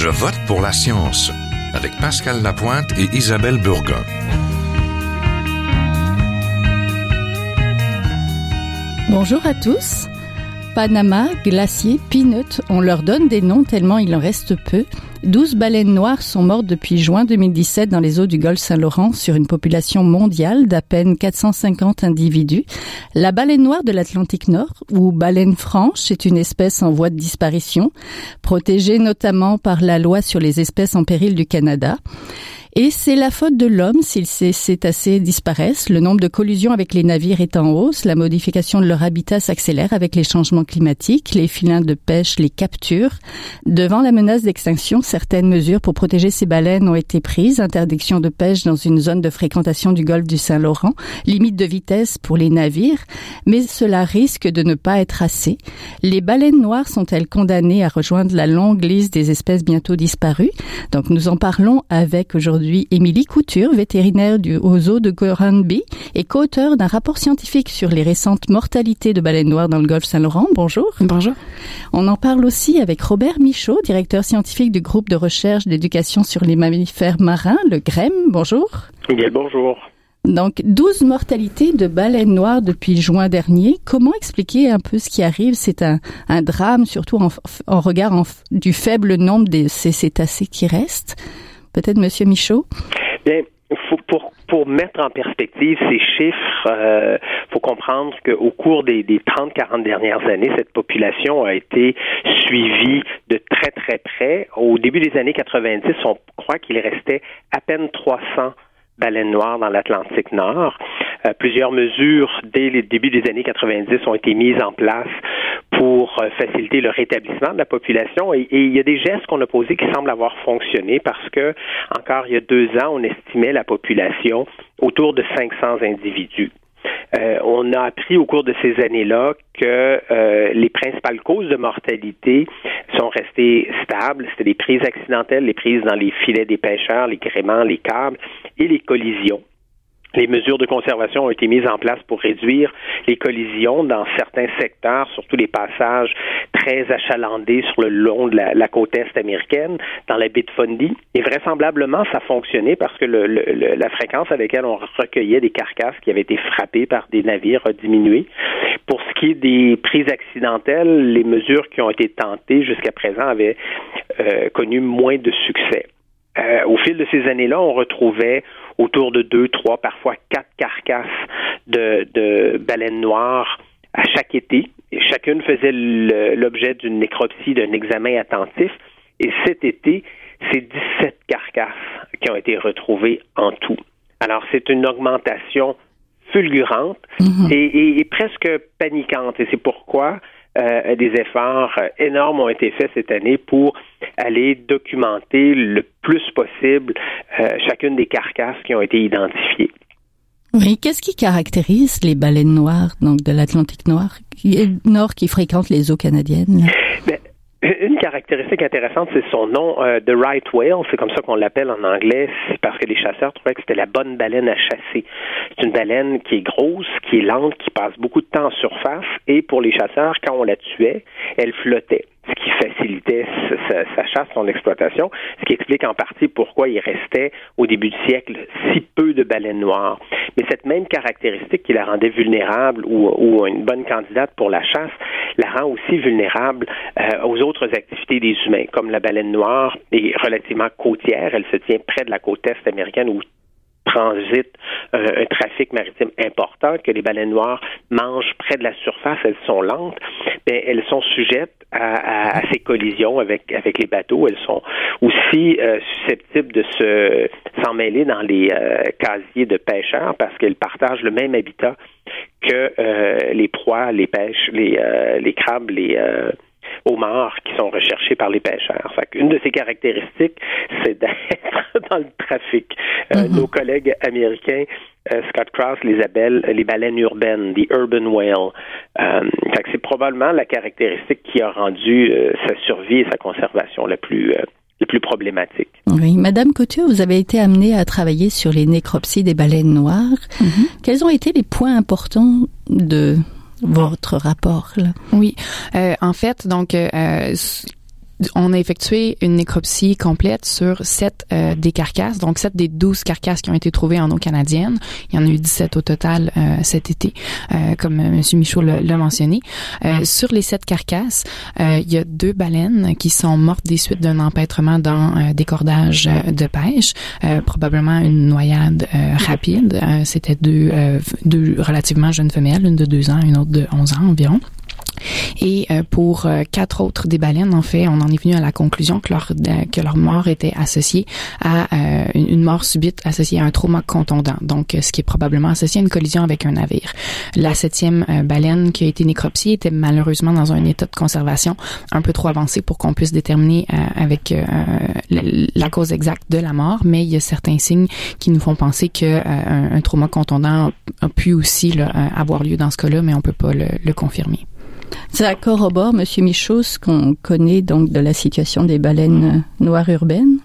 Je vote pour la science avec Pascal Lapointe et Isabelle Burgon. Bonjour à tous. Panama, Glacier, Peanut, on leur donne des noms tellement il en reste peu. 12 baleines noires sont mortes depuis juin 2017 dans les eaux du golfe Saint-Laurent sur une population mondiale d'à peine 450 individus. La baleine noire de l'Atlantique Nord, ou baleine franche, est une espèce en voie de disparition, protégée notamment par la loi sur les espèces en péril du Canada. Et c'est la faute de l'homme s'ils ces cétacés disparaissent. Le nombre de collisions avec les navires est en hausse. La modification de leur habitat s'accélère avec les changements climatiques. Les filins de pêche les capturent. Devant la menace d'extinction, certaines mesures pour protéger ces baleines ont été prises. Interdiction de pêche dans une zone de fréquentation du golfe du Saint-Laurent. Limite de vitesse pour les navires. Mais cela risque de ne pas être assez. Les baleines noires sont-elles condamnées à rejoindre la longue liste des espèces bientôt disparues? Donc nous en parlons avec aujourd'hui aujourd'hui Émilie Couture, vétérinaire du zoo de Goranby et co-auteur d'un rapport scientifique sur les récentes mortalités de baleines noires dans le golfe Saint-Laurent. Bonjour. Bonjour. On en parle aussi avec Robert Michaud, directeur scientifique du groupe de recherche d'éducation sur les mammifères marins, le GREM. Bonjour. Bien, bonjour. Donc, 12 mortalités de baleines noires depuis juin dernier. Comment expliquer un peu ce qui arrive? C'est un, un drame, surtout en, en regard du faible nombre de ces cétacés qui restent. Peut-être Monsieur Michaud? Bien, pour, pour mettre en perspective ces chiffres, euh, faut comprendre qu'au cours des, des 30-40 dernières années, cette population a été suivie de très très près. Au début des années 90, on croit qu'il restait à peine 300 baleines noires dans l'Atlantique Nord. Euh, plusieurs mesures dès le début des années 90 ont été mises en place pour euh, faciliter le rétablissement de la population et, il y a des gestes qu'on a posés qui semblent avoir fonctionné parce que encore il y a deux ans, on estimait la population autour de 500 individus. Euh, on a appris au cours de ces années-là que euh, les principales causes de mortalité sont restées stables. C'était les prises accidentelles, les prises dans les filets des pêcheurs, les gréements, les câbles et les collisions les mesures de conservation ont été mises en place pour réduire les collisions dans certains secteurs, surtout les passages très achalandés sur le long de la, côte est américaine, dans la baie de Fundy. Et vraisemblablement, ça fonctionnait parce que la fréquence avec laquelle on recueillait des carcasses qui avaient été frappées par des navires a diminué. Pour ce qui est des prises accidentelles, les mesures qui ont été tentées jusqu'à présent avaient euh, connu moins de succès. Euh, au fil de ces années-là, on retrouvait autour de deux, trois, parfois quatre carcasses de, baleines noires à chaque été. Et chacune faisait l'objet d'une nécropsie, d'un examen attentif. Et cet été, c'est 17 carcasses qui ont été retrouvées en tout. Alors, c'est une augmentation fulgurante mm-hmm. et, presque paniquante. Et c'est pourquoi euh, des efforts euh, énormes ont été faits cette année pour aller documenter le plus possible euh, chacune des carcasses qui ont été identifiées. Oui, qu'est-ce qui caractérise les baleines noires, donc de l'Atlantique qui, nord qui fréquentent les eaux canadiennes? Ben, une caractéristique intéressante, c'est son nom, euh, The Right Whale, c'est comme ça qu'on l'appelle en anglais, c'est parce que les chasseurs trouvaient que c'était la bonne baleine à chasser. C'est une baleine qui est grosse, qui est lente, qui passe beaucoup de temps en surface, et pour les chasseurs, quand on la tuait, elle flottait ce qui facilitait sa, chasse, son exploitation, ce qui explique en partie pourquoi il restait au début du siècle si peu de baleines noires. Mais cette même caractéristique qui la rendait vulnérable ou, une bonne candidate pour la chasse la rend aussi vulnérable euh, aux autres activités des humains, comme la baleine noire est relativement côtière, elle se tient près de la côte est américaine où transite un, trafic maritime important, que les baleines noires mangent près de la surface, elles sont lentes, mais elles sont sujettes à, ces collisions avec avec les bateaux. Elles sont aussi euh, susceptibles de se s'en mêler dans les euh, casiers de pêcheurs parce qu'elles partagent le même habitat que euh, les proies, les pêches, les les crabes, les homards qui sont recherchés par les pêcheurs. Une de ces caractéristiques, c'est d'être dans le trafic. Euh, mhm. Nos collègues américains euh, Scott Cross les appelle les baleines urbaines, the urban whale. Euh, c'est probablement la caractéristique qui a rendu sa survie et sa conservation la plus la plus problématique. Oui, Madame Couture, vous avez été amenée à travailler sur les nécropsies des baleines noires. Mhm. Quels ont été les points importants de votre rapport là. Oui, euh, en fait, donc euh, on a effectué une nécropsie complète sur sept euh, des carcasses, donc sept des douze carcasses qui ont été trouvées en eau canadienne. Il y en a eu 17 au total euh, cet été, euh, comme M. Michaud l'a mentionné. sur les sept carcasses, il y a deux baleines qui sont mortes des suites d'un empêtrement dans des cordages de pêche, probablement une noyade rapide. C'était deux, deux relativement jeunes femelles, une de deux ans, une autre de 11 ans environ. Et euh, pour euh, quatre autres des baleines, en fait, on en est venu à la conclusion que leur euh, que leur mort était associée à une mort subite associée à un trauma contondant, donc ce qui est probablement associé à une collision avec un navire. La septième baleine qui a été nécropsiée était malheureusement dans un état de conservation un peu trop avancé pour qu'on puisse déterminer avec la cause exacte de la mort, mais il y a certains signes qui nous font penser que un, trauma contondant a pu aussi avoir lieu dans ce cas-là, mais on peut pas le confirmer. Ça corrobore, M. Michaud, ce qu'on connaît donc de la situation des baleines noires urbaines?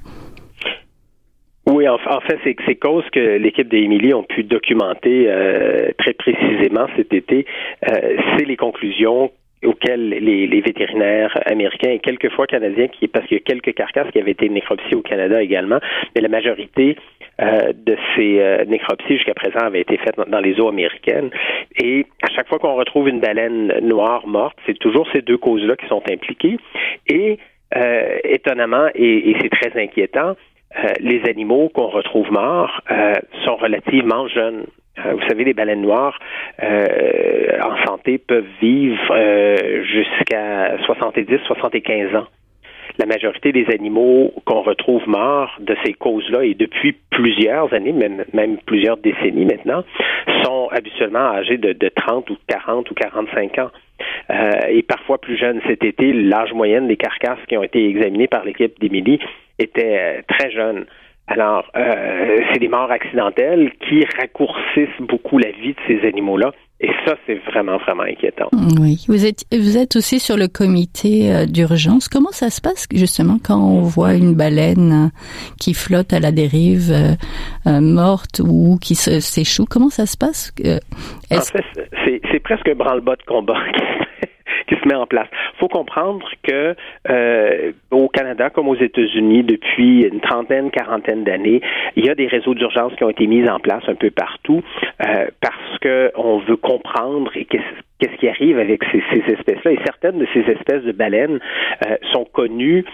Oui, en, fait, c'est ces causes que l'équipe d'Émilie ont pu documenter euh, très précisément cet été. Euh, c'est les conclusions auxquelles les, les, vétérinaires américains et quelquefois canadiens, qui, parce qu'il y a quelques carcasses qui avaient été nécropsiées au Canada également, mais la majorité euh, de ces euh, nécropsies jusqu'à présent avaient été faites dans, les eaux américaines. Et à chaque fois qu'on retrouve une baleine noire morte, c'est toujours ces deux causes-là qui sont impliquées. Et euh, étonnamment, et, et c'est très inquiétant, les animaux qu'on retrouve morts sont relativement jeunes. vous savez, les baleines noires en santé peuvent vivre jusqu'à 70-75 ans la majorité des animaux qu'on retrouve morts de ces causes-là, et depuis plusieurs années, même, plusieurs décennies maintenant, sont habituellement âgés de, de 30 ou 40 ou 45 ans. Euh, et parfois plus jeunes. Cet été, l'âge moyen des carcasses qui ont été examinées par l'équipe d'Émilie était euh, très jeune. Alors, euh, c'est des morts accidentelles qui raccourcissent beaucoup la vie de ces animaux-là. Et ça, c'est vraiment, vraiment inquiétant. Oui. Vous êtes, vous êtes aussi sur le comité euh, d'urgence. Comment ça se passe, justement, quand on voit une baleine qui flotte à la dérive, euh, morte ou qui s'échoue? Comment ça se passe? en fait, c'est presque un branle-bas de combat se met en place. Il faut comprendre que euh, au Canada comme aux États-Unis, depuis une trentaine, quarantaine d'années, il y a des réseaux d'urgence qui ont été mis en place un peu partout euh, parce que on veut comprendre qu'est-ce qui arrive avec ces, espèces-là. Et certaines de ces espèces de baleines euh, sont connues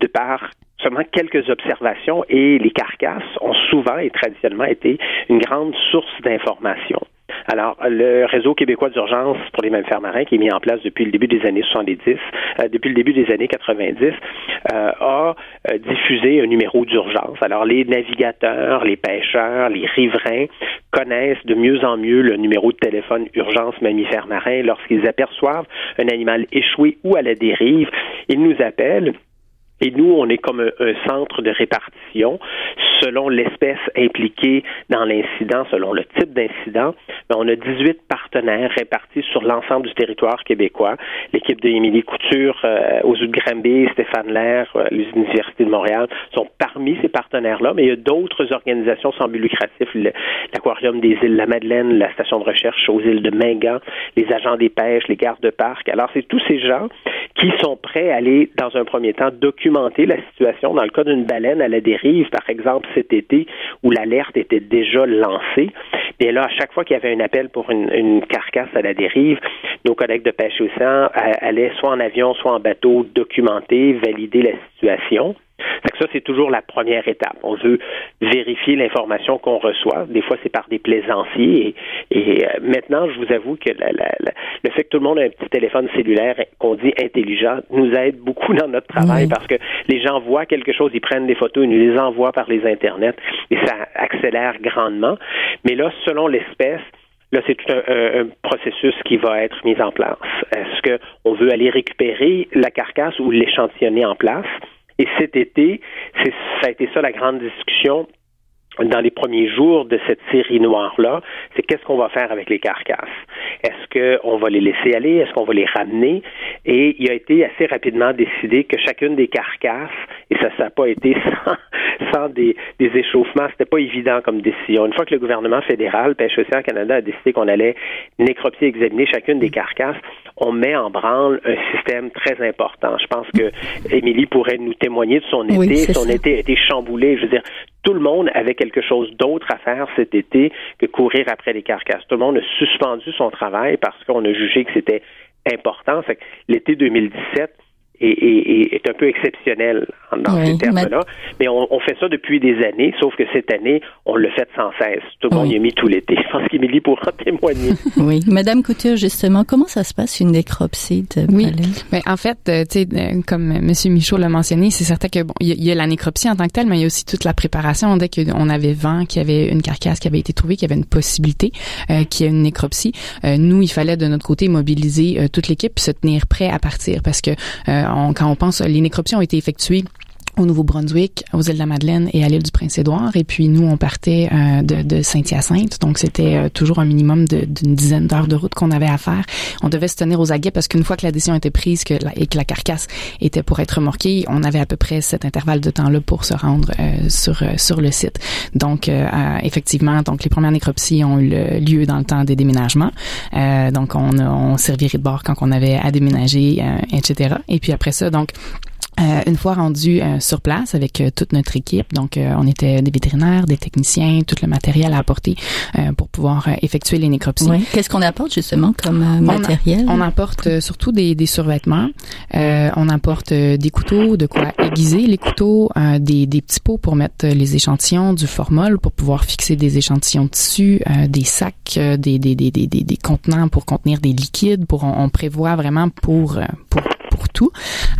de par seulement quelques observations et les carcasses ont souvent et traditionnellement été une grande source d'information. Alors, le réseau québécois d'urgence pour les mammifères marins, qui est mis en place depuis le début des années 70, euh, depuis le début des années 90, euh, a euh, diffusé un numéro d'urgence. Alors, les navigateurs, les pêcheurs, les riverains connaissent de mieux en mieux le numéro de téléphone urgence mammifères marins lorsqu'ils aperçoivent un animal échoué ou à la dérive. Ils nous appellent et nous, on est comme un, centre de répartition selon l'espèce impliquée dans l'incident, selon le type d'incident. Mais on a 18 partenaires répartis sur l'ensemble du territoire québécois. L'équipe de Émilie Couture euh, aux de Granby, Stéphane Lair, euh, l'Université de Montréal sont parmi ces partenaires-là, mais il y a d'autres organisations sans but lucratif, l'Aquarium des îles La Madeleine, la station de recherche aux îles de Mingan, les agents des pêches, les gardes de parc. Alors, c'est tous ces gens qui sont prêts à aller, dans un premier temps, documenter la situation dans le cas d'une baleine à la dérive, par exemple cet été, où l'alerte était déjà lancée. Et là, à chaque fois qu'il y avait un appel pour une, carcasse à la dérive, nos collègues de pêche océan allaient soit en avion, soit en bateau documenter, valider la situation ça, c'est toujours la première étape. On veut vérifier l'information qu'on reçoit. Des fois, c'est par des plaisanciers. Et, euh, maintenant, je vous avoue que le fait que tout le monde ait un petit téléphone cellulaire qu'on dit intelligent nous aide beaucoup dans notre travail parce que les gens voient quelque chose, ils prennent des photos, ils nous les envoient par les Internet et ça accélère grandement. Mais là, selon l'espèce, Là, c'est tout un, processus qui va être mis en place. Est-ce qu'on veut aller récupérer la carcasse ou l'échantillonner en place? Et cet été, ça a été ça la grande discussion dans les premiers jours de cette série noire-là, c'est qu'est-ce qu'on va faire avec les carcasses? Est-ce qu'on va les laisser aller? Est-ce qu'on va les ramener? Et il a été assez rapidement décidé que chacune des carcasses, et ça n'a pas été sans, sans des, des échauffements, c'était pas évident comme décision. Une fois que le gouvernement fédéral, Pêche Océan Canada, a décidé qu'on allait nécropsier examiner chacune des carcasses, on met en branle un système très important. Je pense que Émilie pourrait nous témoigner de son été. son été a été chamboulé. Je veux dire, tout le monde avait quelque chose d'autre à faire cet été que courir après les carcasses. Tout le monde a suspendu son travail parce qu'on a jugé que c'était important. L'été 2017, est, est, un peu exceptionnel dans ces termes-là. Mais, on, on, fait ça depuis des années, sauf que cette année, on le fait sans cesse. Tout le monde y a mis tout l'été. Je pense qu'Émilie pourra témoigner. oui. Madame Couture, justement, comment ça se passe une nécropsie de Oui. Mais en fait, euh, tu sais, euh, comme M. Michaud l'a mentionné, c'est certain que bon, il y, a la nécropsie en tant que telle, mais il y a aussi toute la préparation. Dès qu'on avait vent, qu'il y avait une carcasse qui avait été trouvée, qu'il y avait une possibilité euh, qu'il y ait une nécropsie, euh, nous, il fallait de notre côté mobiliser euh, toute l'équipe puis se tenir prêt à partir parce que quand on pense, les nécropsies ont été effectuées au Nouveau-Brunswick, aux îles de la Madeleine et à l'île du Prince-Édouard. Et puis nous, on partait euh, de, de Saint-Hyacinthe, donc c'était euh, toujours un minimum d'une dizaine d'heures de route qu'on avait à faire. On devait se tenir aux aguets parce qu'une fois que la décision était prise que la, et que la carcasse était pour être remorquée, on avait à peu près cet intervalle de temps-là pour se rendre euh, sur sur le site. Donc effectivement, donc les premières nécropsies ont eu lieu dans le temps des déménagements. donc on, on servirait de bord quand on avait à déménager, etc. Et puis après ça, donc euh, une fois rendu euh, sur place avec euh, toute notre équipe, donc on était des vétérinaires, des techniciens, tout le matériel à apporter pour pouvoir effectuer les nécropsies. Oui. Qu'est-ce qu'on apporte justement comme matériel? On, apporte surtout des, des survêtements. on apporte des couteaux, de quoi aiguiser les couteaux, des, des, petits pots pour mettre les échantillons, du formol pour pouvoir fixer des échantillons de tissu, des sacs, des, des, des, des, des, contenants pour contenir des liquides. Pour on, on prévoit vraiment pour pour pour tout.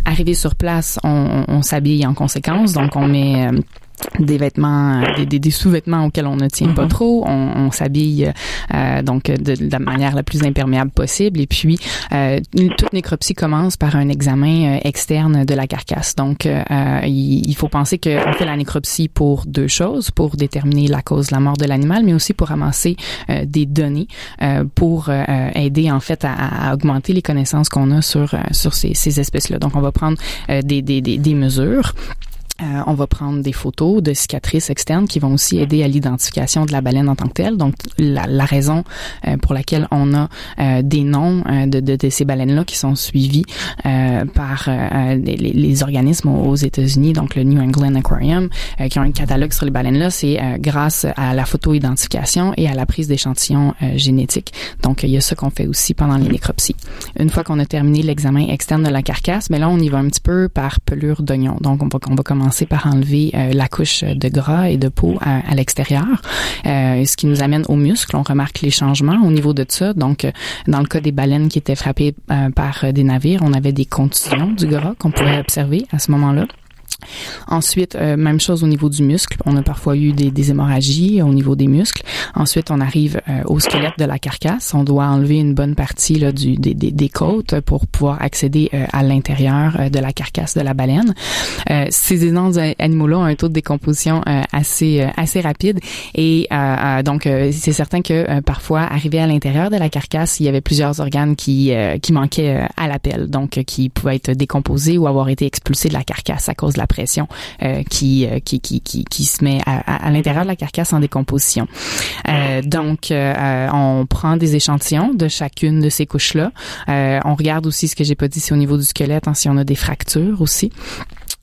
Arrivé sur place, on, on s'habille en conséquence, donc on met euh, des vêtements, des, des, des sous-vêtements auxquels on ne tient pas mhm. trop. On, on s'habille euh, donc de, de, la manière la plus imperméable possible. Et puis, euh, toute nécropsie commence par un examen euh, externe de la carcasse. Donc, euh, il, il, faut penser qu'on fait la nécropsie pour deux choses, pour déterminer la cause de la mort de l'animal, mais aussi pour ramasser des données pour aider en fait à, à, augmenter les connaissances qu'on a sur sur ces, ces espèces-là. Donc, on va prendre des, des, des mesures. Euh, on va prendre des photos de cicatrices externes qui vont aussi aider à l'identification de la baleine en tant que telle. Donc, la, la raison euh, pour laquelle on a euh, des noms de, de, de, ces baleines-là qui sont suivis par les, les, organismes aux États-Unis, donc le New England Aquarium, qui ont un catalogue sur les baleines-là, c'est grâce à la photo-identification et à la prise d'échantillons génétiques. Donc, il y a ça qu'on fait aussi pendant les nécropsies. Une fois qu'on a terminé l'examen externe de la carcasse, mais là, on y va un petit peu par pelure d'oignon. Donc, on va, on va commencer par enlever euh, la couche de gras et de peau à, l'extérieur, euh, ce qui nous amène aux muscles. On remarque les changements au niveau de ça. Donc, euh, dans le cas des baleines qui étaient frappées par des navires, on avait des contusions du gras qu'on pouvait observer à ce moment-là. Ensuite, euh, même chose au niveau du muscle. On a parfois eu des, des hémorragies au niveau des muscles. Ensuite, on arrive euh, au squelette de la carcasse. On doit enlever une bonne partie là, du, des, des, côtes pour pouvoir accéder euh, à l'intérieur de la carcasse de la baleine. ces énormes animaux-là ont un taux de décomposition assez assez rapide et donc c'est certain que parfois, arrivé à l'intérieur de la carcasse, il y avait plusieurs organes qui qui manquaient à l'appel, donc qui pouvaient être décomposés ou avoir été expulsés de la carcasse à cause de la pression euh, qui, qui, qui, qui, se met à, l'intérieur de la carcasse en décomposition. Euh, donc, euh, on prend des échantillons de chacune de ces couches-là. on regarde aussi ce que j'ai pas dit, c'est au niveau du squelette, hein, si on a des fractures aussi.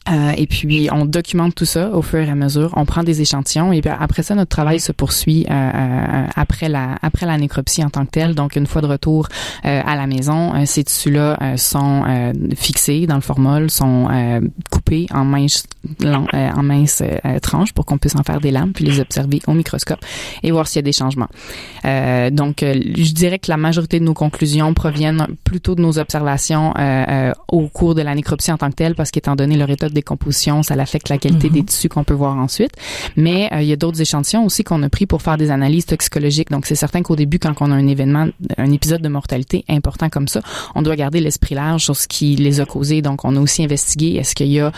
Euh, et puis on documente tout ça au fur et à mesure. On prend des échantillons et puis après ça notre travail se poursuit euh, euh, après la après la nécropsie en tant que telle. Donc une fois de retour à la maison, ces tissus-là sont fixés dans le formol, sont coupés en minces en minces tranches pour qu'on puisse en faire des lames puis les observer au microscope et voir s'il y a des changements. donc je dirais que la majorité de nos conclusions proviennent plutôt de nos observations au cours de la nécropsie en tant que telle parce qu'étant donné leur état de décomposition, ça affecte la qualité des mhm. tissus qu'on peut voir ensuite. Mais euh, il y a d'autres échantillons aussi qu'on a pris pour faire des analyses toxicologiques. Donc c'est certain qu'au début, quand on a un événement, un épisode de mortalité important comme ça, on doit garder l'esprit large sur ce qui les a causés. Donc on a aussi investigué est-ce qu'il y a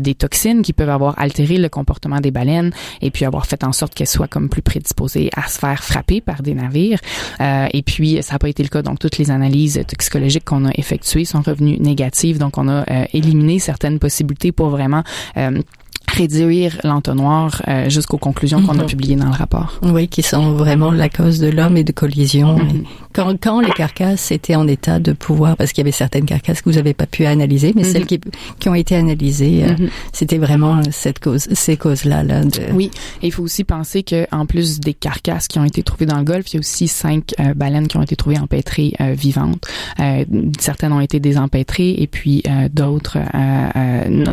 des toxines qui peuvent avoir altéré le comportement des baleines et puis avoir fait en sorte qu'elles soient comme plus prédisposées à se faire frapper par des navires. et puis ça n'a pas été le cas. Donc toutes les analyses toxicologiques qu'on a effectuées sont revenues négatives. Donc on a éliminé certaines possibilités pour vraiment réduire l'entonnoir euh, jusqu'aux conclusions qu'on a mhm. publiées dans le rapport. Oui, qui sont vraiment la cause de l'homme et de collisions. Mhm. Quand, quand les carcasses étaient en état de pouvoir, parce qu'il y avait certaines carcasses que vous n'avez pas pu analyser, mais celles mhm. qui, qui ont été analysées, euh, c'était vraiment cette cause, ces causes-là. Là, Oui, et il faut aussi penser que en plus des carcasses qui ont été trouvées dans le Golfe, il y a aussi cinq euh, baleines qui ont été trouvées empêtrées vivantes. certaines ont été désempêtrées et puis d'autres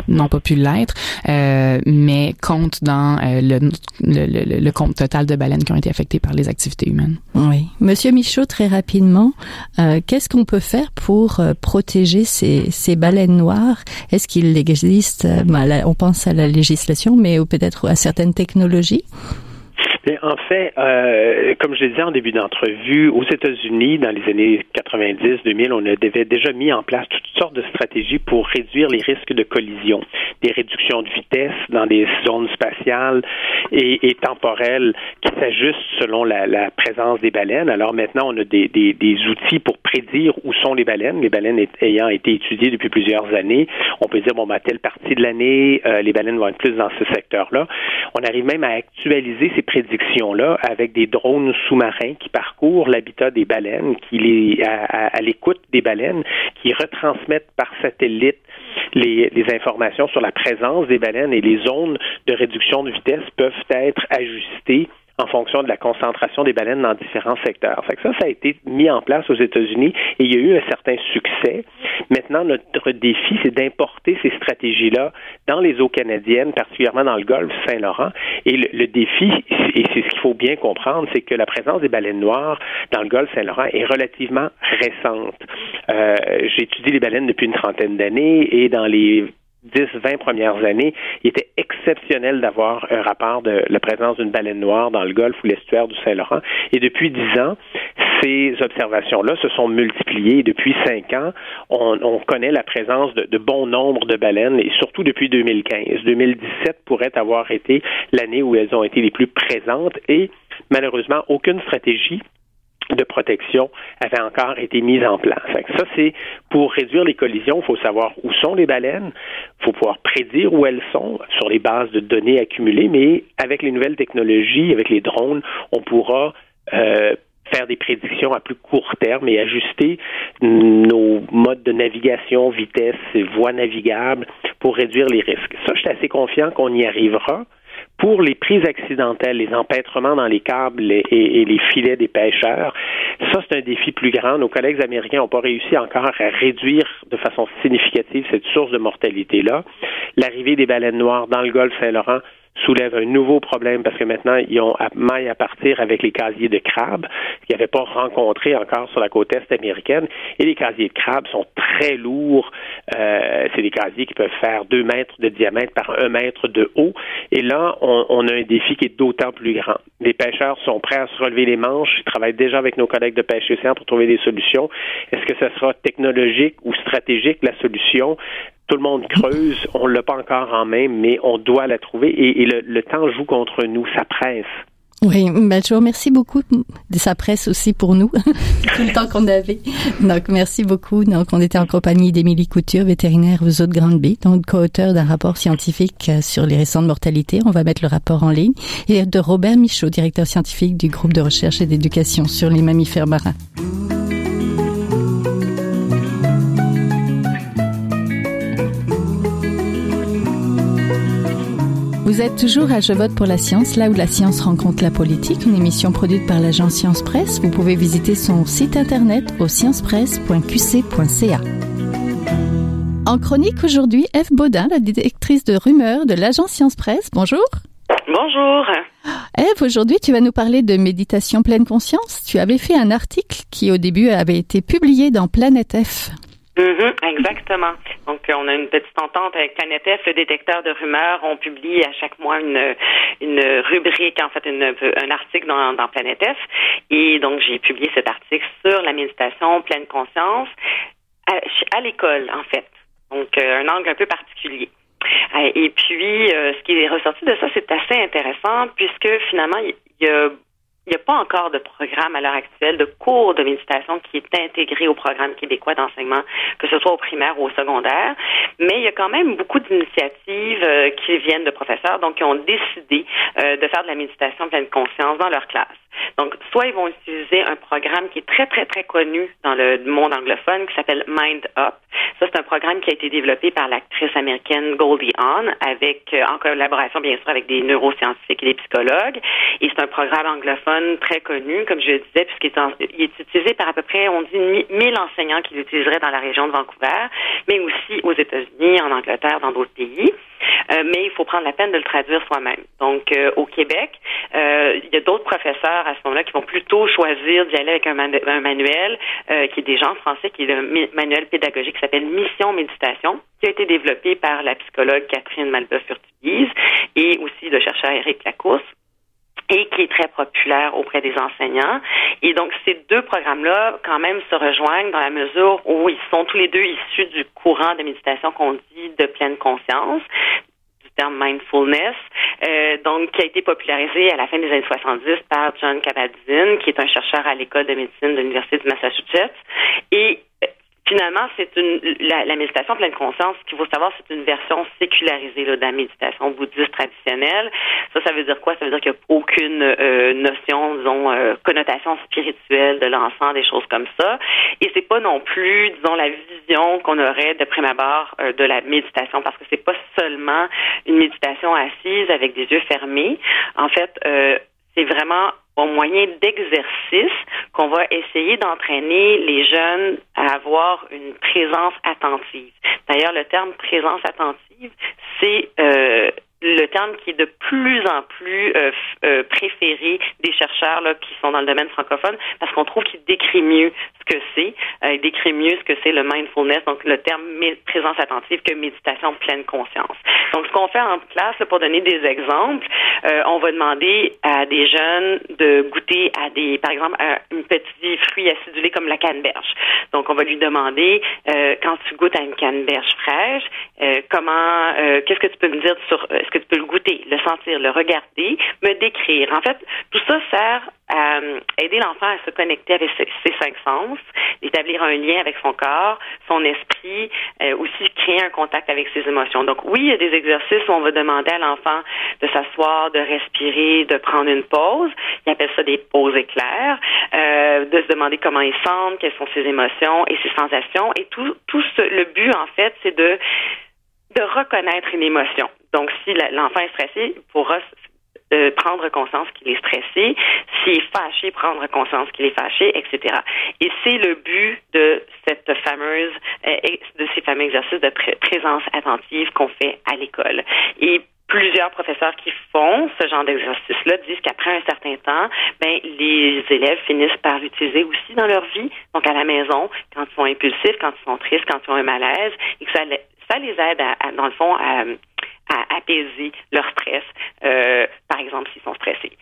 n'ont pas pu l'être. Euh, mais compte dans euh, le, le, compte total de baleines qui ont été affectées par les activités humaines. Oui. Monsieur Michaud, très rapidement, euh, qu'est-ce qu'on peut faire pour protéger ces, ces baleines noires? Est-ce qu'il existe, ben, on pense à la législation, mais peut-être à certaines technologies? En fait, euh, comme je le disais en début d'entrevue, aux États-Unis, dans les années 90-2000, on avait déjà mis en place toutes sortes de stratégies pour réduire les risques de collision, des réductions de vitesse dans des zones spatiales et, temporelles qui s'ajustent selon la, présence des baleines. Alors maintenant, on a des, outils pour prédire où sont les baleines, les baleines ayant été étudiées depuis plusieurs années. On peut dire, bon, ben, telle partie de l'année, euh, les baleines vont être plus dans ce secteur-là. On arrive même à actualiser ces prédictions avec des drones sous-marins qui parcourent l'habitat des baleines, qui les, à, l'écoute des baleines, qui retransmettent par satellite les, informations sur la présence des baleines et les zones de réduction de vitesse peuvent être ajustées en fonction de la concentration des baleines dans différents secteurs. Fait que ça, ça a été mis en place aux États-Unis et il y a eu un certain succès. Maintenant, notre défi, c'est d'importer ces stratégies-là dans les eaux canadiennes, particulièrement dans le golfe Saint-Laurent. Et le, défi, et c'est ce qu'il faut bien comprendre, c'est que la présence des baleines noires dans le golfe Saint-Laurent est relativement récente. Euh, J'ai étudié les baleines depuis une trentaine d'années et dans les 10, 20 premières années, il était exceptionnel d'avoir un rapport de la présence d'une baleine noire dans le golfe ou l'estuaire du Saint-Laurent. Et depuis 10 ans, ces observations-là se sont multipliées. Depuis 5 ans, on, on connaît la présence de, bon nombre de baleines, et surtout depuis 2015. 2017 pourrait avoir été l'année où elles ont été les plus présentes, et malheureusement, aucune stratégie de protection avait encore été mise en place. Ça, c'est pour réduire les collisions, il faut savoir où sont les baleines, il faut pouvoir prédire où elles sont sur les bases de données accumulées, mais avec les nouvelles technologies, avec les drones, on pourra euh, faire des prédictions à plus court terme et ajuster nos modes de navigation, vitesse, voies navigables pour réduire les risques. Ça, je suis assez confiant qu'on y arrivera. Pour les prises accidentelles, les empêtrements dans les câbles et, les filets des pêcheurs, ça, c'est un défi plus grand. Nos collègues américains n'ont pas réussi encore à réduire de façon significative cette source de mortalité-là. L'arrivée des baleines noires dans le golfe Saint-Laurent soulève un nouveau problème parce que maintenant, ils ont maille à partir avec les casiers de crabes qu'ils n'avaient pas rencontrés encore sur la côte est américaine. Et les casiers de crabes sont très lourds. Euh, c'est des casiers qui peuvent faire deux mètres de diamètre par un mètre de haut. Et là, on, on a un défi qui est d'autant plus grand. Les pêcheurs sont prêts à se relever les manches. Ils travaillent déjà avec nos collègues de pêche océan pour trouver des solutions. Est-ce que ce sera technologique ou stratégique la solution? Tout le monde creuse, on l'a pas encore en main, mais on doit la trouver et, le, temps joue contre nous, ça presse. Oui, ben, je vous remercie beaucoup de sa presse aussi pour nous, tout le temps qu'on avait. Donc, merci beaucoup. Donc, on était en compagnie d'Émilie Couture, vétérinaire aux eaux de Grande-Baie, donc co-auteur d'un rapport scientifique sur les récentes mortalités. On va mettre le rapport en ligne. Et de Robert Michaud, directeur scientifique du groupe de recherche et d'éducation sur les mammifères marins. Vous êtes toujours à Je vote pour la science, là où la science rencontre la politique, une émission produite par l'agence Science Presse. Vous pouvez visiter son site internet au sciencepresse.qc.ca. En chronique aujourd'hui, Eve Baudin, la directrice de rumeurs de l'agence Science Presse. Bonjour. Bonjour. Eve, aujourd'hui, tu vas nous parler de méditation pleine conscience. Tu avais fait un article qui, au début, avait été publié dans Planète F. Mhm, exactement. Donc, euh, on a une petite entente avec Planète F, le détecteur de rumeurs. On publie à chaque mois une, une rubrique, en fait, une, un article dans, dans Planète F. Et donc, j'ai publié cet article sur la méditation pleine conscience à, l'école, en fait. Donc, euh, un angle un peu particulier. Et puis, ce qui est ressorti de ça, c'est assez intéressant puisque finalement, il y a il n'y a pas encore de programme à l'heure actuelle de cours de méditation qui est intégré au programme québécois d'enseignement, que ce soit au primaire ou au secondaire. Mais il y a quand même beaucoup d'initiatives euh, qui viennent de professeurs, donc qui ont décidé euh, de faire de la méditation pleine conscience dans leur classe. Donc, soit ils vont utiliser un programme qui est très, très, très connu dans le monde anglophone qui s'appelle Mind Up. Ça, c'est un programme qui a été développé par l'actrice américaine Goldie Hawn avec, euh, en collaboration, bien sûr, avec des neuroscientifiques et des psychologues. Et c'est un programme anglophone très connu, comme je le disais, puisqu'il est, il est utilisé par à peu près, on dit, 1000 enseignants qui l'utiliseraient dans la région de Vancouver, mais aussi aux États-Unis, en Angleterre, dans d'autres pays. Euh, mais il faut prendre la peine de le traduire soi-même. Donc, euh, au Québec, euh, il y a d'autres professeurs à ce moment-là qui vont plutôt choisir d'y aller avec un, manuel qui est déjà en français, qui est le manuel pédagogique qui s'appelle Mission Méditation, qui a été développé par la psychologue Catherine Malbeuf-Urtubise et aussi le chercheur Éric Lacourse et qui est très populaire auprès des enseignants. Et donc, ces deux programmes-là, quand même, se rejoignent dans la mesure où ils sont tous les deux issus du courant de méditation qu'on dit de pleine conscience du terme mindfulness, euh, donc qui a été popularisé à la fin des années 70 par John Kabat-Zinn, qui est un chercheur à l'école de médecine de l'université du Massachusetts, et finalement, c'est une la, la, méditation pleine conscience, ce qu'il faut savoir, c'est une version sécularisée là, de la méditation bouddhiste traditionnelle. Ça, ça veut dire quoi? Ça veut dire qu'il n'y a aucune euh, notion, disons, euh, connotation spirituelle de l'enfant, des choses comme ça. Et c'est pas non plus, disons, la vision qu'on aurait de prime abord euh, de la méditation, parce que c'est pas seulement une méditation assise avec des yeux fermés. En fait, c'est vraiment au moyen d'exercice qu'on va essayer d'entraîner les jeunes à avoir une présence attentive. D'ailleurs, le terme présence attentive, c'est le terme qui est de plus en plus euh, euh, préféré des chercheurs là, qui sont dans le domaine francophone parce qu'on trouve qu'il décrit mieux que c'est, euh, il décrit mieux ce que c'est le mindfulness, donc le terme présence attentive que méditation pleine conscience. Donc ce qu'on fait en classe, pour donner des exemples, on va demander à des jeunes de goûter à des, par exemple, un petit fruit acidulé comme la canneberge. Donc on va lui demander quand tu goûtes à une canneberge fraîche, comment, qu'est-ce que tu peux me dire sur est-ce que tu peux le goûter, le sentir, le regarder, me décrire. En fait, tout ça sert euh, aider l'enfant à se connecter avec ses, cinq sens, d'établir un lien avec son corps, son esprit, euh, aussi créer un contact avec ses émotions. Donc oui, il y a des exercices où on va demander à l'enfant de s'asseoir, de respirer, de prendre une pause. Il appelle ça des pauses éclairs, euh, de se demander comment il sent, quelles sont ses émotions et ses sensations. Et tout, tout ce, le but en fait, c'est de de reconnaître une émotion. Donc, si l'enfant est stressé, il pourra euh, prendre conscience qu'il est stressé, s'il est fâché, prendre conscience qu'il est fâché, etc. Et c'est le but de cette fameuse, euh, de ces fameux exercices de présence attentive qu'on fait à l'école. Et plusieurs professeurs qui font ce genre d'exercice-là disent qu'après un certain temps, ben les élèves finissent par l'utiliser aussi dans leur vie, donc à la maison, quand ils sont impulsifs, quand ils sont tristes, quand ils ont un malaise, et que ça, les aide, à, dans le fond, à, à apaiser leur stress, euh, par exemple s'ils sont stressés.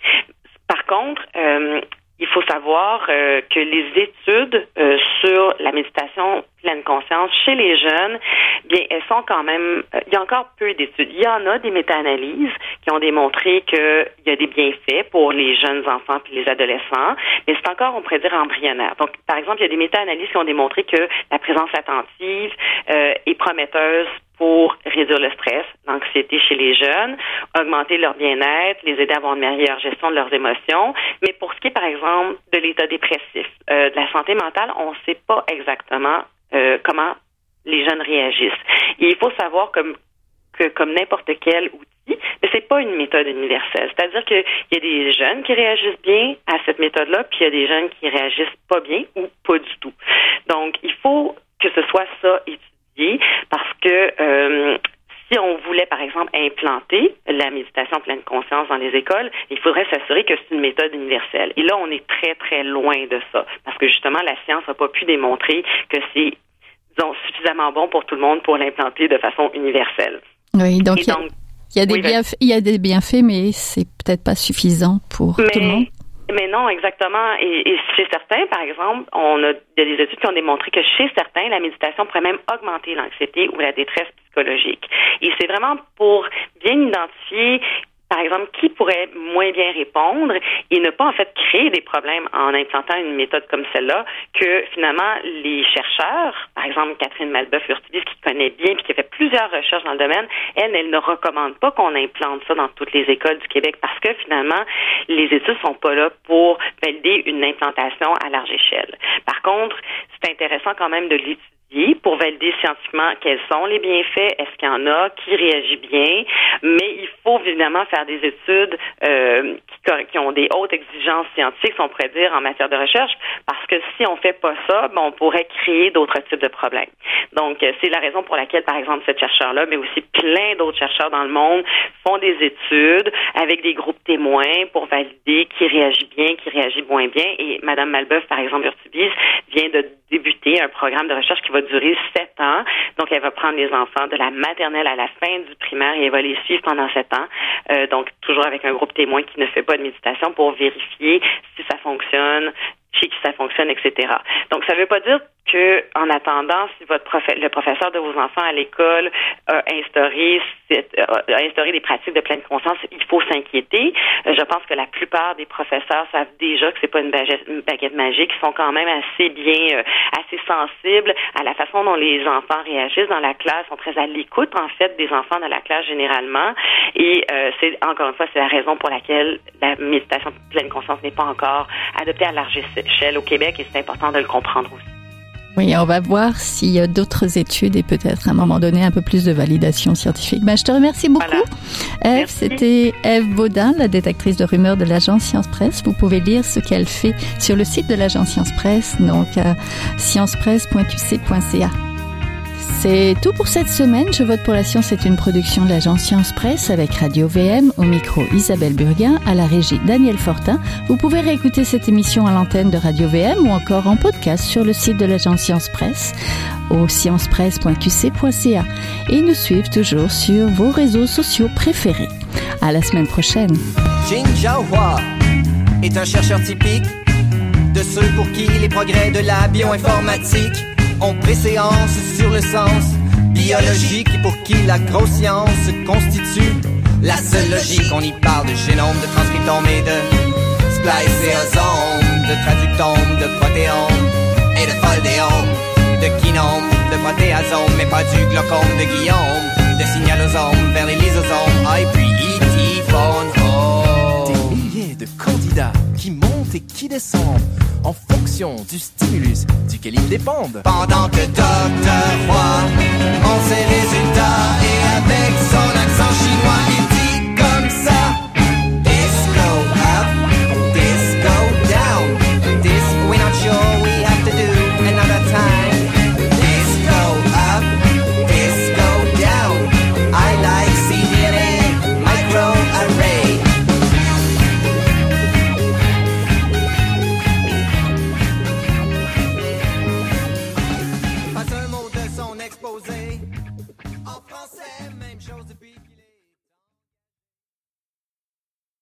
Par contre, euh, il faut savoir euh, que les études euh, sur la méditation pleine conscience chez les jeunes, bien, elles sont quand même. Euh, il y a encore peu d'études. Il y en a des méta-analyses qui ont démontré qu'il y a des bienfaits pour les jeunes enfants puis les adolescents, mais c'est encore, on pourrait dire, embryonnaire. Donc, par exemple, il y a des méta-analyses qui ont démontré que la présence attentive est prometteuse pour réduire le stress, l'anxiété chez les jeunes, augmenter leur bien-être, les aider à avoir une meilleure gestion de leurs émotions. Mais pour ce qui est, par exemple, de l'état dépressif, euh, de la santé mentale, on ne sait pas exactement euh, comment les jeunes réagissent. Il faut savoir comme que comme n'importe quel outil, mais c'est pas une méthode universelle. C'est-à-dire qu'il y a des jeunes qui réagissent bien à cette méthode-là, puis il y a des jeunes qui réagissent pas bien ou pas du tout. Donc, il faut que ce soit ça parce que euh, si on voulait, par exemple, implanter la méditation pleine conscience dans les écoles, il faudrait s'assurer que c'est une méthode universelle. Et là, on est très, très loin de ça, parce que justement, la science n'a pas pu démontrer que c'est suffisamment bon pour tout le monde pour l'implanter de façon universelle. Oui, donc, il y, a, des bienfaits, il y a des bienfaits, mais c'est peut-être pas suffisant pour tout le monde. Mais non, exactement. Et, chez certains, par exemple, on a des études qui ont démontré que chez certains, la méditation pourrait même augmenter l'anxiété ou la détresse psychologique. Et c'est vraiment pour bien identifier par exemple, qui pourrait moins bien répondre et ne pas en fait créer des problèmes en implantant une méthode comme celle-là que finalement les chercheurs, par exemple Catherine Malbeuf-Urtubis qui connaît bien puis qui a fait plusieurs recherches dans le domaine, elle, elle ne recommande pas qu'on implante ça dans toutes les écoles du Québec parce que finalement les études sont pas là pour valider une implantation à large échelle. Par contre, c'est intéressant quand même de l'étudier pour valider scientifiquement quels sont les bienfaits, est-ce qu'il y en a, qui réagit bien, mais il faut évidemment faire des études euh, qui, qui, ont des hautes exigences scientifiques, on pourrait dire, en matière de recherche, parce que si on fait pas ça, ben, on pourrait créer d'autres types de problèmes. Donc, euh, c'est la raison pour laquelle, par exemple, ce chercheur-là, mais aussi plein d'autres chercheurs dans le monde font des études avec des groupes témoins pour valider qui réagit bien, qui réagit moins bien. Et Madame Malbeuf, par exemple, Urtubis, vient de débuter un programme de recherche qui va durer sept ans. Donc, elle va prendre les enfants de la maternelle à la fin du primaire et elle va les suivre pendant sept ans. Euh, donc, toujours avec un groupe témoin qui ne fait pas de méditation pour vérifier si ça fonctionne, chez qui ça fonctionne, etc. Donc, ça ne veut pas dire que, en attendant, si votre le professeur de vos enfants à l'école a instauré, a instauré des pratiques de pleine conscience, il faut s'inquiéter. Euh, je pense que la plupart des professeurs savent déjà que c'est pas une baguette, magique, ils sont quand même assez bien, euh, assez sensibles à la façon dont les enfants réagissent dans la classe, sont très à l'écoute en fait des enfants dans la classe généralement. Et euh, c'est encore une fois c'est la raison pour laquelle la méditation de pleine conscience n'est pas encore adoptée à large échelle au Québec et c'est important de le comprendre aussi. Oui, on va voir s'il y a d'autres études et peut-être à un moment donné un peu plus de validation scientifique. Ben, je te remercie beaucoup. Eve, c'était Eve Baudin, la détectrice de rumeurs de l'agence Science Presse. Vous pouvez lire ce qu'elle fait sur le site de l'agence Science Presse, donc à sciencepresse.qc.ca. C'est tout pour cette semaine. Je vote pour la science est une production de l'agence Science Presse avec Radio VM au micro Isabelle Burguin, à la régie Daniel Fortin. Vous pouvez réécouter cette émission à l'antenne de Radio VM ou encore en podcast sur le site de l'agence Science Presse au sciencepresse.qc.ca et nous suivre toujours sur vos réseaux sociaux préférés. À la semaine prochaine. Jin Hua est un chercheur typique de ceux pour qui les progrès de la bioinformatique ont préséance sur le sens biologique pour qui la grosse science constitue la seule logique. On y parle de génome, de transcriptome et de spliceosome, de traductome, de protéome et de foldéome, de kinome, de protéasome, mais pas du glaucome de Guillaume, de signalosome vers les lysosomes, ah, et puis phone Des milliers de candidats Mm. qui montent et qui descendent en fonction du stimulus duquel ils dépendent. Pendant que Dr. Roy, en ses résultats et avec son accent chinois, il